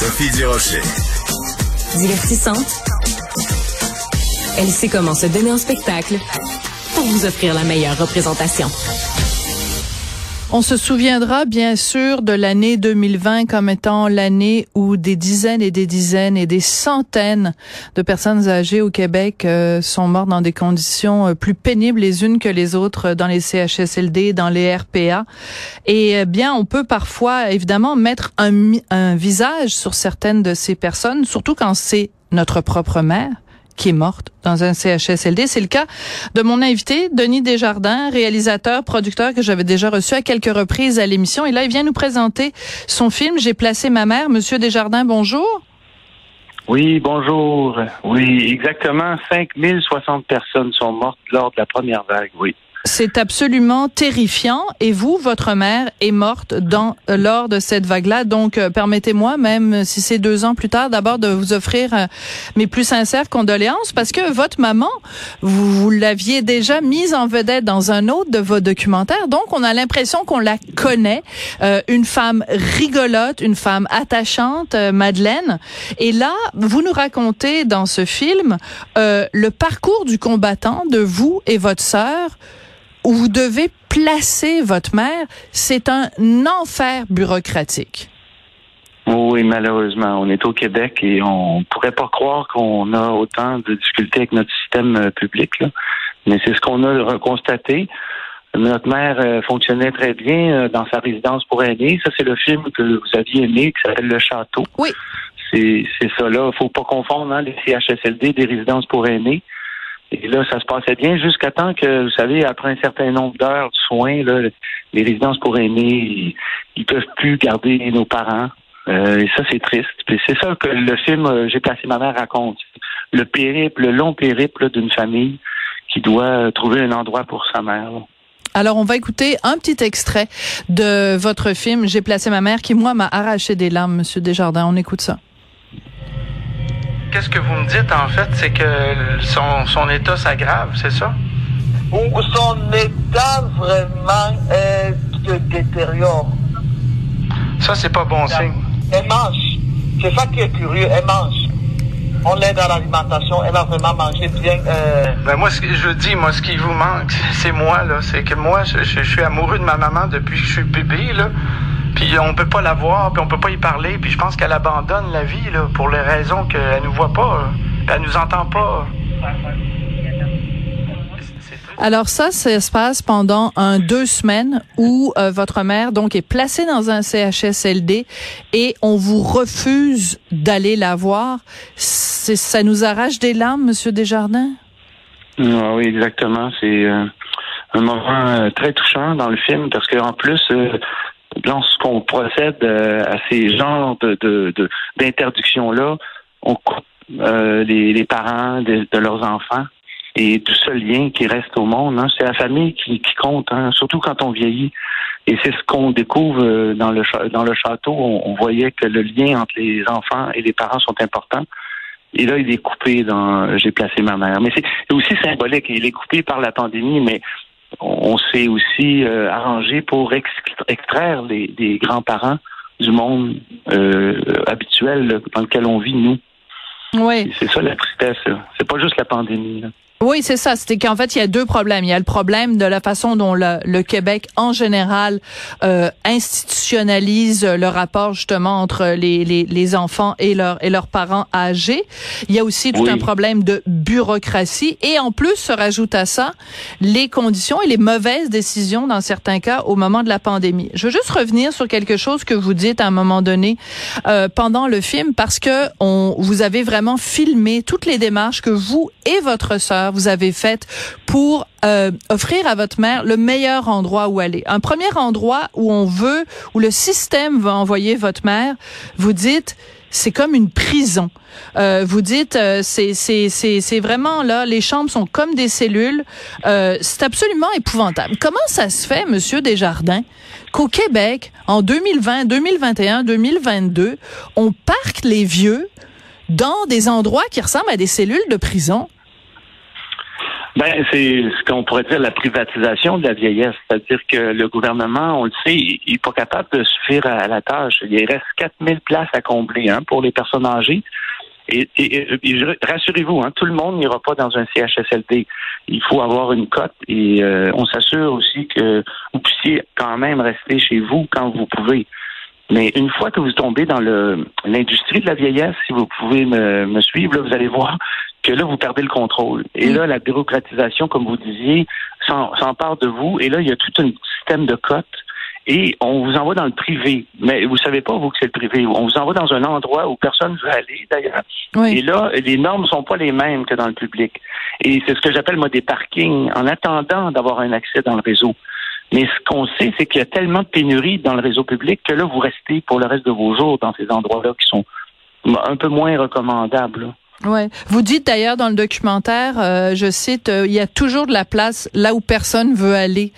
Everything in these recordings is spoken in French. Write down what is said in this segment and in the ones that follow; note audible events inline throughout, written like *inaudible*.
Sophie Durocher. Divertissante. Elle sait comment se donner en spectacle pour vous offrir la meilleure représentation. On se souviendra bien sûr de l'année 2020 comme étant l'année où des dizaines et des dizaines et des centaines de personnes âgées au Québec euh, sont mortes dans des conditions euh, plus pénibles les unes que les autres dans les CHSLD, dans les RPA. Et euh, bien, on peut parfois évidemment mettre un visage sur certaines de ces personnes, surtout quand c'est notre propre mère qui est morte dans un CHSLD. C'est le cas de mon invité, Denis Desjardins, réalisateur, producteur que j'avais déjà reçu à quelques reprises à l'émission. Et là, il vient nous présenter son film J'ai placé ma mère. Monsieur Desjardins, bonjour. Oui, bonjour. Oui, exactement 5060 personnes sont mortes lors de la première vague, oui. C'est absolument terrifiant. Et vous, votre mère est morte dans lors de cette vague-là. Donc, euh, permettez-moi, même si c'est deux ans plus tard, d'abord de vous offrir euh, mes plus sincères condoléances, parce que votre maman, vous, vous l'aviez déjà mise en vedette dans un autre de vos documentaires. Donc, on a l'impression qu'on la connaît. Euh, une femme rigolote, une femme attachante, euh, Madeleine. Et là, vous nous racontez dans ce film le parcours du combattant de vous et votre sœur où vous devez placer votre mère, c'est un enfer bureaucratique. Oui, malheureusement, on est au Québec et on pourrait pas croire qu'on a autant de difficultés avec notre système euh, public, là. mais c'est ce qu'on a constaté. Notre mère euh, fonctionnait très bien euh, dans sa résidence pour aînés. Ça, c'est le film que vous aviez aimé, qui s'appelle Le Château. Oui. C'est, c'est ça, là. Faut pas confondre hein, les CHSLD des résidences pour aînés. Et là, ça se passait bien jusqu'à temps que, vous savez, après un certain nombre d'heures de soins, les résidences pour aînés, ils, ils peuvent plus garder nos parents. Euh, et ça, c'est triste. C'est ça que le film euh, J'ai placé ma mère raconte. Le périple, le long périple d'une famille qui doit trouver un endroit pour sa mère. Alors, on va écouter un petit extrait de votre film J'ai placé ma mère qui, moi, m'a arraché des larmes, Monsieur Desjardins. On écoute ça. Qu'est-ce que vous me dites, en fait, c'est que son, son état s'aggrave, c'est ça? Ou son état vraiment euh, se détériore. Ça, c'est pas bon signe. Elle mange. C'est ça qui est curieux. Elle mange. On l'aide à l'alimentation. Elle a vraiment mangé bien. Euh, Ben moi, ce que je dis, moi, ce qui vous manque, *laughs* c'est moi, là. C'est que moi, je, je- je suis amoureux de ma maman depuis que je suis bébé, là. Puis on peut pas la voir, puis on peut pas y parler, puis je pense qu'elle abandonne la vie, là, pour les raisons qu'elle nous voit pas, euh, elle nous entend pas. Alors ça, ça se passe pendant un deux semaines où euh, votre mère donc est placée dans un CHSLD et on vous refuse d'aller la voir. C'est- Ça nous arrache des larmes, Monsieur Desjardins? Ah oui, exactement. C'est euh, un moment euh, très touchant dans le film parce qu'en plus, euh, lorsqu'on procède euh, à ces genres de, d'interdictions-là, on coupe euh, les, les parents de, de leurs enfants et du seul lien qui reste au monde. hein. C'est la famille qui, qui compte, hein, surtout quand on vieillit. Et c'est ce qu'on découvre euh, dans le, dans le château. On, on voyait que le lien entre les enfants et les parents sont importants. Et là, il est coupé dans J'ai placé ma mère. Mais c'est aussi symbolique. Il est coupé par la pandémie, mais on, s'est aussi euh, arrangé pour ex- extraire les, des grands-parents du monde euh, habituel dans lequel on vit, nous. Oui. C'est ça la tristesse. C'est pas juste la pandémie. là. Oui, c'est ça. C'était qu'en fait, il y a deux problèmes. Il y a le problème de la façon dont le, le Québec, en général, euh, institutionnalise le rapport justement entre les, les, les enfants et, leurs et leurs parents âgés. Il y a aussi tout Oui. un problème de bureaucratie. Et en plus, se rajoute à ça les conditions et les mauvaises décisions dans certains cas au moment de la pandémie. Je veux juste revenir sur quelque chose que vous dites à un moment donné euh, pendant le film parce que on, vous avez vraiment filmé toutes les démarches que vous et votre sœur vous avez faites pour euh, offrir à votre mère le meilleur endroit où aller. Un premier endroit où on veut, où le système va envoyer votre mère, vous dites, c'est comme une prison. Euh, vous dites, euh, c'est c'est c'est c'est vraiment là, les chambres sont comme des cellules. Euh, c'est absolument épouvantable. Comment ça se fait, Monsieur Desjardins, qu'au Québec, en 2020, 2021, 2022, on parque les vieux dans des endroits qui ressemblent à des cellules de prison? Ben, c'est ce qu'on pourrait dire la privatisation de la vieillesse. C'est-à-dire que le gouvernement, on le sait, il n'est pas capable de suffire à la tâche. Il reste 4000 places à combler hein, pour les personnes âgées. Et, rassurez-vous, hein, tout le monde n'ira pas dans un CHSLD. Il faut avoir une cote et euh, on s'assure aussi que vous puissiez quand même rester chez vous quand vous pouvez. Mais une fois que vous tombez dans l'industrie de la vieillesse, si vous pouvez me, me suivre, vous allez voir que là, vous perdez le contrôle. Et là, la bureaucratisation, comme vous disiez, s'empare de vous. Et là, il y a tout un système de cotes. Et on vous envoie dans le privé. Mais vous savez pas, vous, que c'est le privé. On vous envoie dans un endroit où personne ne veut aller, d'ailleurs. Et là, les normes sont pas les mêmes que dans le public. Et c'est ce que j'appelle, moi, des parkings, en attendant d'avoir un accès dans le réseau. Mais ce qu'on sait, c'est qu'il y a tellement de pénurie dans le réseau public que là, vous restez pour le reste de vos jours dans ces endroits-là qui sont un peu moins recommandables. Ouais. Vous dites d'ailleurs dans le documentaire, euh, je cite, euh, il y a toujours de la place là où personne veut aller.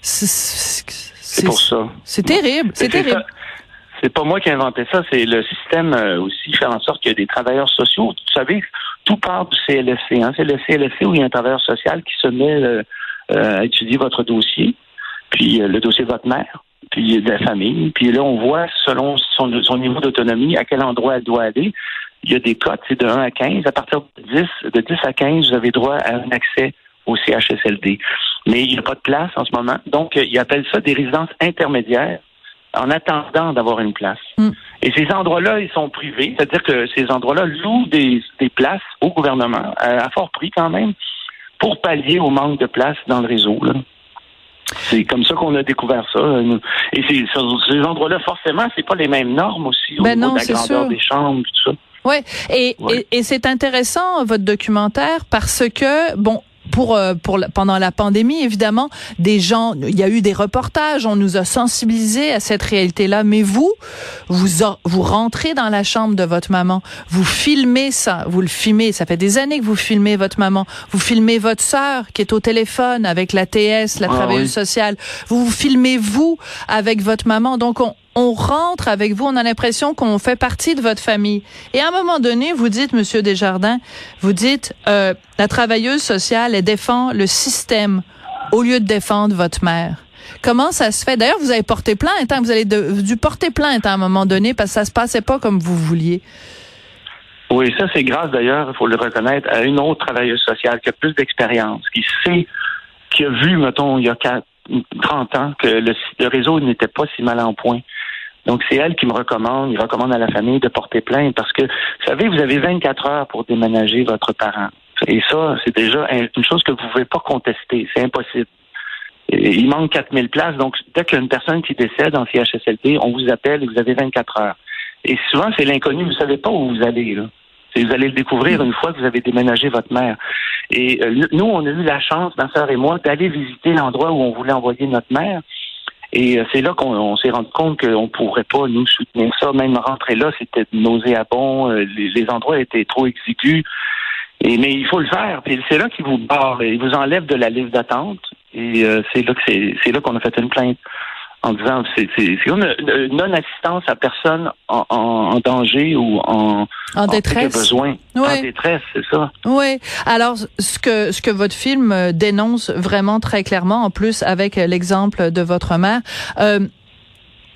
C'est pour ça. C'est terrible. C'est terrible. C'est pas moi qui ai inventé ça, c'est le système euh, aussi faire en sorte qu'il y a des travailleurs sociaux. Vous savez, tout part du CLSC. Hein. C'est le CLSC où il y a un travailleur social qui se met à étudier votre dossier, puis le dossier de votre mère, puis de la famille. Puis là, on voit selon son, son niveau d'autonomie à quel endroit elle doit aller il y a des cotes, c'est de 1 à 15. À partir de 10, de 10 à 15, vous avez droit à un accès au CHSLD. Mais il n'y a pas de place en ce moment. Donc, euh, ils appellent ça des résidences intermédiaires en attendant d'avoir une place. Hmm. Et ces endroits-là, ils sont privés, c'est-à-dire que ces endroits-là louent des, places au gouvernement, à, fort prix quand même, pour pallier au manque de place dans le réseau. C'est comme ça qu'on a découvert ça. Et ces, ces endroits-là, forcément, c'est pas les mêmes normes aussi au ben niveau de la grandeur des chambres, tout ça. Ouais, et, et, et c'est intéressant votre documentaire parce que bon, pour euh, pour pendant la pandémie évidemment des gens il y a eu des reportages on nous a sensibilisés à cette réalité-là. Mais vous vous vous rentrez dans la chambre de votre maman vous filmez ça vous le filmez ça fait des années que vous filmez votre maman vous filmez votre sœur qui est au téléphone avec la TS la ah travailleuse sociale vous vous filmez vous avec votre maman. Donc on on rentre avec vous, on a l'impression qu'on fait partie de votre famille. Et à un moment donné, vous dites, Monsieur Desjardins, vous dites, euh, la travailleuse sociale, elle défend le système au lieu de défendre votre mère. Comment ça se fait? D'ailleurs, vous avez porté plainte, hein? vous avez dû porter plainte à un moment donné parce que ça se passait pas comme vous vouliez. Oui, ça c'est grâce d'ailleurs, il faut le reconnaître, à une autre travailleuse sociale qui a plus d'expérience, qui sait, qui a vu, mettons, il y a 30 ans que le, le réseau n'était pas si mal en point. Donc, c'est elle qui me recommande, il recommande à la famille de porter plainte parce que, vous savez, vous avez 24 heures pour déménager votre parent. Et ça, c'est déjà une chose que vous ne pouvez pas contester. C'est impossible. il manque 4000 places. Donc, dès qu'il y a une personne qui décède en CHSLD, on vous appelle et vous avez 24 heures. Et souvent, c'est l'inconnu. Vous ne savez pas où vous allez. Là. Vous allez le découvrir une fois que vous avez déménagé votre mère. Et euh, nous, on a eu la chance, ma soeur et moi, d'aller visiter l'endroit où on voulait envoyer notre mère. Et euh, c'est là qu'on s'est rendu compte qu'on pourrait pas nous soutenir ça. Même rentrer là, c'était nauséabond. Euh, les, les endroits étaient trop exigus. Et, mais il faut le faire. Puis c'est là qu'il vous barre. Il vous enlève de la liste d'attente. Et euh, c'est là que c'est là qu'on a fait une plainte en disant c'est une non-assistance à personne en, en, danger ou en, en détresse. besoin. En détresse, c'est ça. Oui. Alors, ce que, ce que votre film euh, dénonce vraiment très clairement, en plus avec l'exemple de votre mère, euh,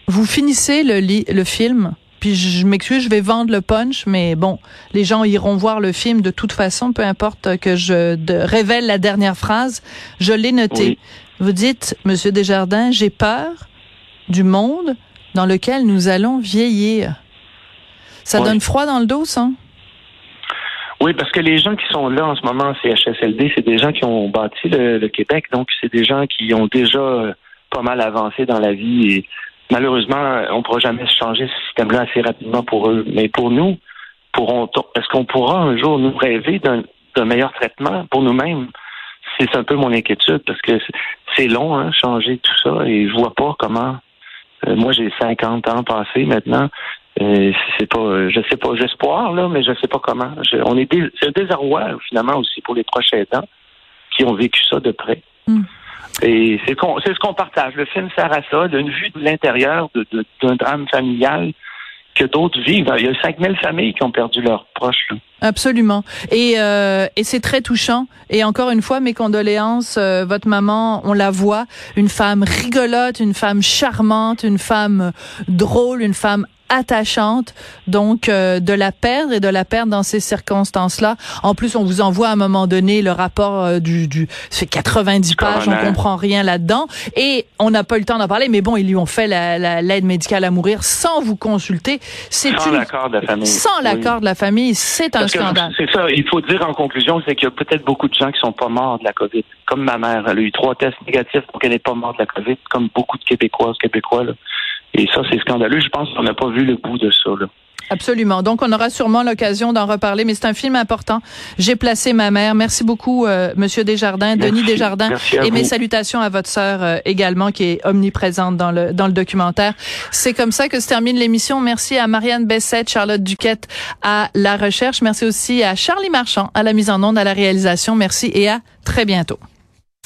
vous finissez le, le film puis je m'excuse, je vais vendre le punch, mais bon, les gens iront voir le film de toute façon, peu importe que je révèle la dernière phrase. Je l'ai noté. Vous dites, Monsieur Desjardins, j'ai peur du monde dans lequel nous allons vieillir. Ça donne froid dans le dos, ça? Oui, parce que les gens qui sont là en ce moment CHSLD, c'est des gens qui ont bâti le, Québec, donc c'est des gens qui ont déjà euh, pas mal avancé dans la vie et malheureusement, on ne pourra jamais changer ce système-là assez rapidement pour eux. Mais pour nous, est-ce qu'on pourra un jour nous rêver d'un meilleur traitement pour nous-mêmes? C'est un peu mon inquiétude parce que c'est long, hein, changer tout ça, et je vois pas comment. Euh, moi, j'ai 50 ans passés maintenant. Euh, c'est pas, je sais pas, j'espoir là, mais je sais pas comment. on est, c'est un désarroi finalement aussi pour les proches aidants qui ont vécu ça de près. Hmm. Et c'est ce qu'on partage. Le film sert à ça, d'une vue de l'intérieur d'un drame familial que d'autres vivent. Il y a 5000 familles qui ont perdu leurs proches. Absolument. Et, euh, et c'est très touchant. Et encore une fois, mes condoléances. Euh, votre maman, on la voit, une femme rigolote, une femme charmante, une femme drôle, une femme attachante, donc euh, de la perdre et de la perdre dans ces circonstances-là. En plus, on vous envoie à un moment donné le rapport euh, du, du c'est 90 pages, on comprend rien là-dedans et on n'a pas eu le temps d'en parler. Mais bon, ils lui ont fait l'aide la, médicale à mourir sans vous consulter. C'est sans l'accord de la famille. Sans l'accord de la famille, c'est un scandale. C'est ça. Il faut dire en conclusion, c'est qu'il y a peut-être beaucoup de gens qui sont pas morts de la COVID. Comme ma mère, elle a eu trois tests négatifs pour qu'elle n'est pas morte de la COVID, comme beaucoup de Québécoises, Québécois. Là. Et ça, c'est scandaleux. Je pense qu'on n'a pas vu le bout de ça. Là. Absolument. Donc, on aura sûrement l'occasion d'en reparler, mais c'est un film important. J'ai placé ma mère. Merci beaucoup, euh, Monsieur Desjardins, Denis Desjardins, et mes salutations à votre sœur euh, également, qui est omniprésente dans le dans le documentaire. C'est comme ça que se termine l'émission. Merci à Marianne Bessette, Charlotte Duquette à la recherche. Merci aussi à Charlie Marchand à la mise en onde, à la réalisation. Merci et à très bientôt.